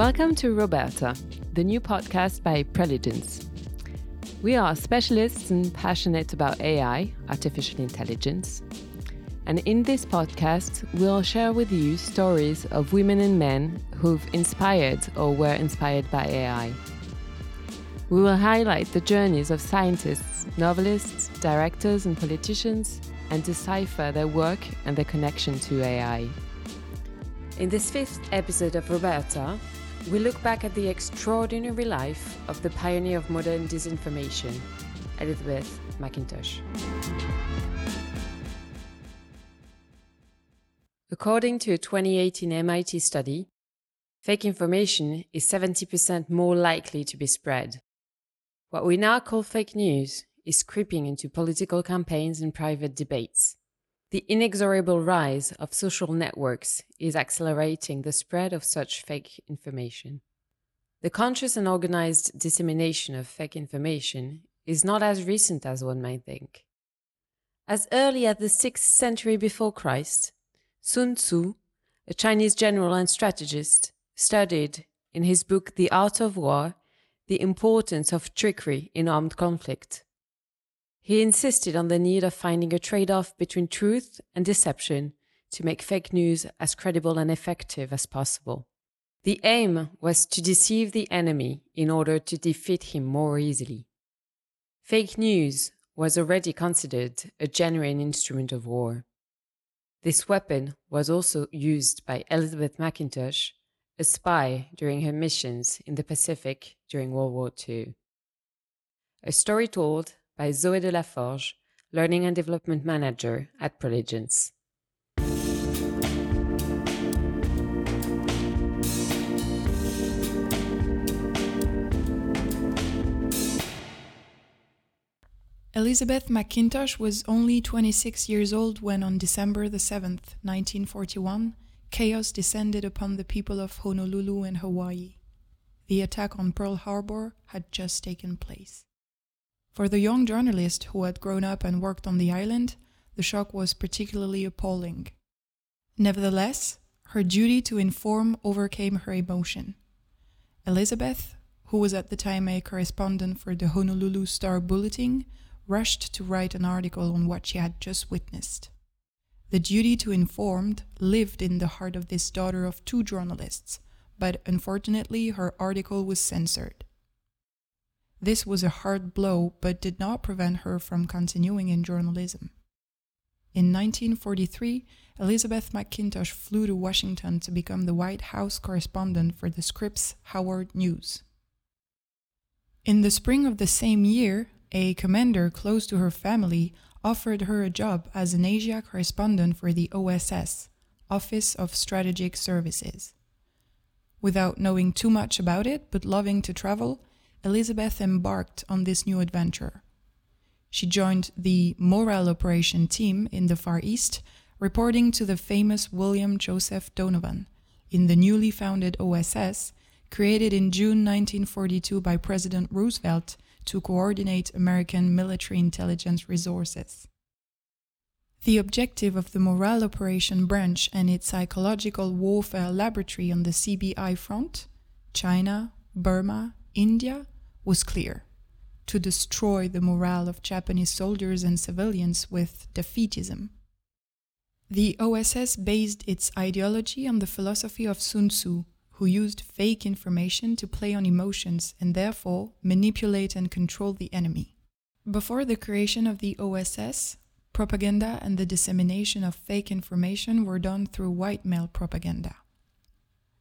Welcome to Roberta, the new podcast by Preligens. We are specialists and passionate about AI, artificial intelligence. And in this podcast, we'll share with you stories of women and men who've inspired or were inspired by AI. We will highlight the journeys of scientists, novelists, directors, and politicians and decipher their work and their connection to AI. In this fifth episode of Roberta, we look back at the extraordinary life of the pioneer of modern disinformation, Elizabeth McIntosh. According to a 2018 MIT study, fake information is 70% more likely to be spread. What we now call fake news is creeping into political campaigns and private debates. The inexorable rise of social networks is accelerating the spread of such fake information. The conscious and organized dissemination of fake information is not as recent as one might think. As early as the 6th century before Christ, Sun Tzu, a Chinese general and strategist, studied in his book The Art of War the importance of trickery in armed conflict. He insisted on the need of finding a trade off between truth and deception to make fake news as credible and effective as possible. The aim was to deceive the enemy in order to defeat him more easily. Fake news was already considered a genuine instrument of war. This weapon was also used by Elizabeth McIntosh, a spy during her missions in the Pacific during World War II. A story told by Zoe Delaforge, Learning and Development Manager at Preligens. Elizabeth McIntosh was only 26 years old when, on December the 7th, 1941, chaos descended upon the people of Honolulu and Hawaii. The attack on Pearl Harbor had just taken place. For the young journalist who had grown up and worked on the island, the shock was particularly appalling. Nevertheless, her duty to inform overcame her emotion. Elizabeth, who was at the time a correspondent for the Honolulu Star Bulletin, rushed to write an article on what she had just witnessed. The duty to inform lived in the heart of this daughter of two journalists, but unfortunately her article was censored. This was a hard blow, but did not prevent her from continuing in journalism. In 1943, Elizabeth McIntosh flew to Washington to become the White House correspondent for the Scripps Howard News. In the spring of the same year, a commander close to her family offered her a job as an Asia correspondent for the OSS, Office of Strategic Services. Without knowing too much about it, but loving to travel, Elizabeth embarked on this new adventure. She joined the Morale Operation team in the Far East, reporting to the famous William Joseph Donovan in the newly founded OSS, created in June 1942 by President Roosevelt to coordinate American military intelligence resources. The objective of the Morale Operation Branch and its psychological warfare laboratory on the CBI front, China, Burma, India, was clear to destroy the morale of Japanese soldiers and civilians with defeatism. The OSS based its ideology on the philosophy of Sun Tzu, who used fake information to play on emotions and therefore manipulate and control the enemy. Before the creation of the OSS, propaganda and the dissemination of fake information were done through white male propaganda.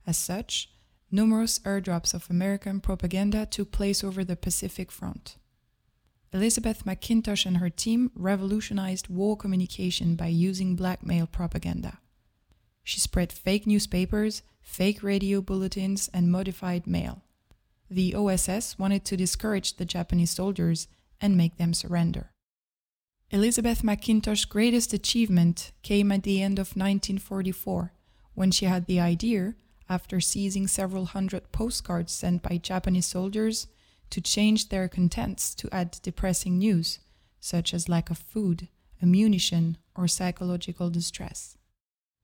As such, numerous airdrops of American propaganda took place over the Pacific Front. Elizabeth McIntosh and her team revolutionized war communication by using blackmail propaganda. She spread fake newspapers, fake radio bulletins, and modified mail. The OSS wanted to discourage the Japanese soldiers and make them surrender. Elizabeth McIntosh's greatest achievement came at the end of 1944 when she had the idea after seizing several hundred postcards sent by Japanese soldiers to change their contents to add depressing news, such as lack of food, ammunition, or psychological distress.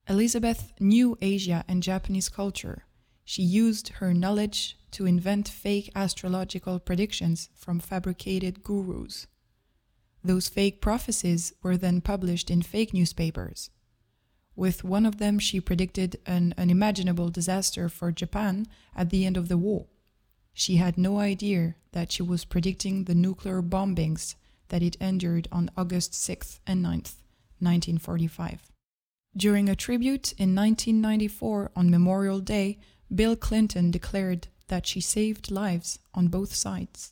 Elizabeth knew Asia and Japanese culture. she used her knowledge to invent fake astrological predictions from fabricated gurus. Those fake prophecies were then published in fake newspapers. With one of them, she predicted an unimaginable disaster for Japan at the end of the war. She had no idea that she was predicting the nuclear bombings that it endured on August 6th and 9th, 1945. During a tribute in 1994 on Memorial Day, Bill Clinton declared that she saved lives on both sides.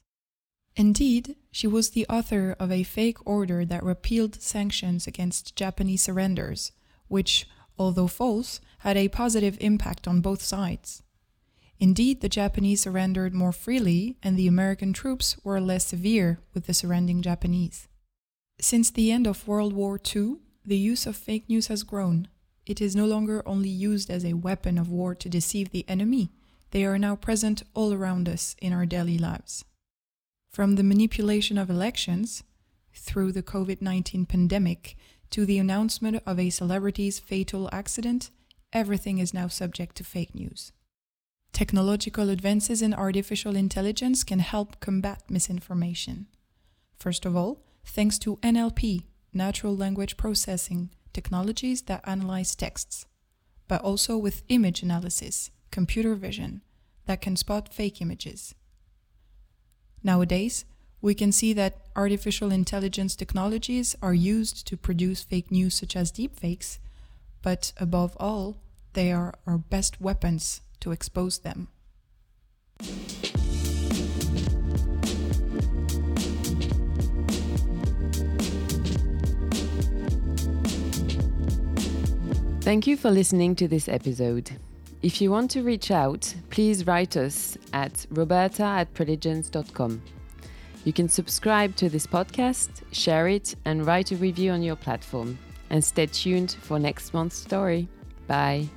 Indeed, she was the author of a fake order that repealed sanctions against Japanese surrenders, which, although false, had a positive impact on both sides. Indeed, the Japanese surrendered more freely, and the American troops were less severe with the surrendering Japanese. Since the end of World War II, the use of fake news has grown. It is no longer only used as a weapon of war to deceive the enemy, they are now present all around us in our daily lives. From the manipulation of elections, through the COVID 19 pandemic, to the announcement of a celebrity's fatal accident, everything is now subject to fake news. Technological advances in artificial intelligence can help combat misinformation. First of all, thanks to NLP, natural language processing, technologies that analyze texts, but also with image analysis, computer vision, that can spot fake images. Nowadays, we can see that artificial intelligence technologies are used to produce fake news such as deepfakes, but above all, they are our best weapons to expose them. Thank you for listening to this episode. If you want to reach out, please write us at roberta at preligens.com. You can subscribe to this podcast, share it, and write a review on your platform. And stay tuned for next month's story. Bye.